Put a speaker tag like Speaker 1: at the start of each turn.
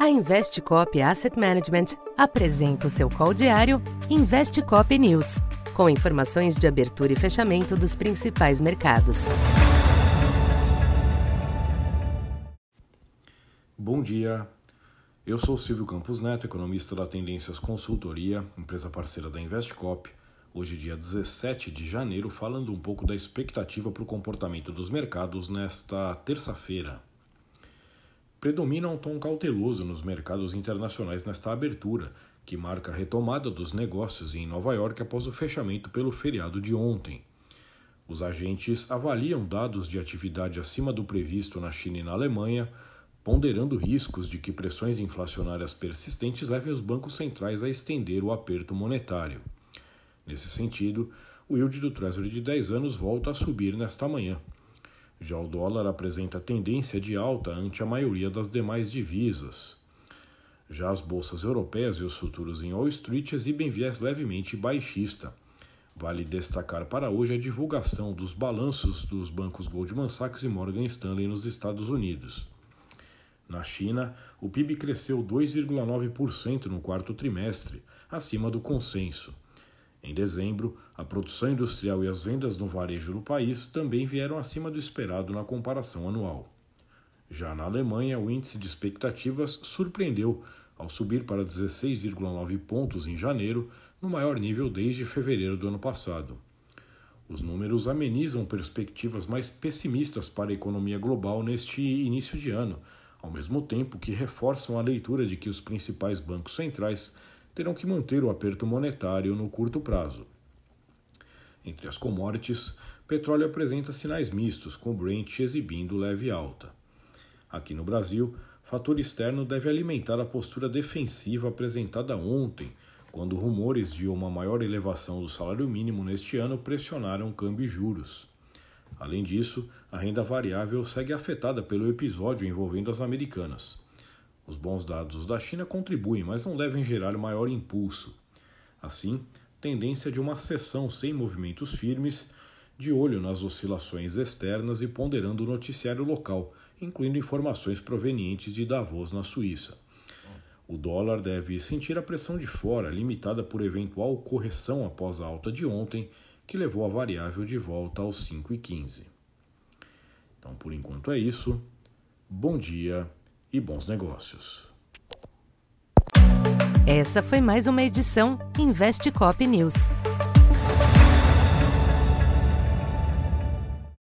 Speaker 1: A Investcop Asset Management apresenta o seu call diário Investcop News, com informações de abertura e fechamento dos principais mercados.
Speaker 2: Bom dia. Eu sou Silvio Campos Neto, economista da Tendências Consultoria, empresa parceira da Investcop. Hoje, dia 17 de janeiro, falando um pouco da expectativa para o comportamento dos mercados nesta terça-feira. Predomina um tom cauteloso nos mercados internacionais nesta abertura, que marca a retomada dos negócios em Nova York após o fechamento pelo feriado de ontem. Os agentes avaliam dados de atividade acima do previsto na China e na Alemanha, ponderando riscos de que pressões inflacionárias persistentes levem os bancos centrais a estender o aperto monetário. Nesse sentido, o yield do Treasury de 10 anos volta a subir nesta manhã. Já o dólar apresenta tendência de alta ante a maioria das demais divisas. Já as bolsas europeias e os futuros em Wall Street exibem viés levemente baixista. Vale destacar para hoje a divulgação dos balanços dos bancos Goldman Sachs e Morgan Stanley nos Estados Unidos. Na China, o PIB cresceu 2,9% no quarto trimestre, acima do consenso. Em dezembro, a produção industrial e as vendas no varejo do país também vieram acima do esperado na comparação anual. Já na Alemanha, o índice de expectativas surpreendeu ao subir para 16,9 pontos em janeiro, no maior nível desde fevereiro do ano passado. Os números amenizam perspectivas mais pessimistas para a economia global neste início de ano, ao mesmo tempo que reforçam a leitura de que os principais bancos centrais terão que manter o aperto monetário no curto prazo. Entre as commodities, petróleo apresenta sinais mistos, com Brent exibindo leve alta. Aqui no Brasil, fator externo deve alimentar a postura defensiva apresentada ontem, quando rumores de uma maior elevação do salário mínimo neste ano pressionaram câmbio e juros. Além disso, a renda variável segue afetada pelo episódio envolvendo as americanas. Os bons dados da China contribuem, mas não devem gerar maior impulso. Assim, tendência de uma sessão sem movimentos firmes, de olho nas oscilações externas e ponderando o noticiário local, incluindo informações provenientes de Davos, na Suíça. O dólar deve sentir a pressão de fora, limitada por eventual correção após a alta de ontem, que levou a variável de volta aos 5,15. Então, por enquanto é isso. Bom dia e bons negócios.
Speaker 1: Essa foi mais uma edição Investe Cop News.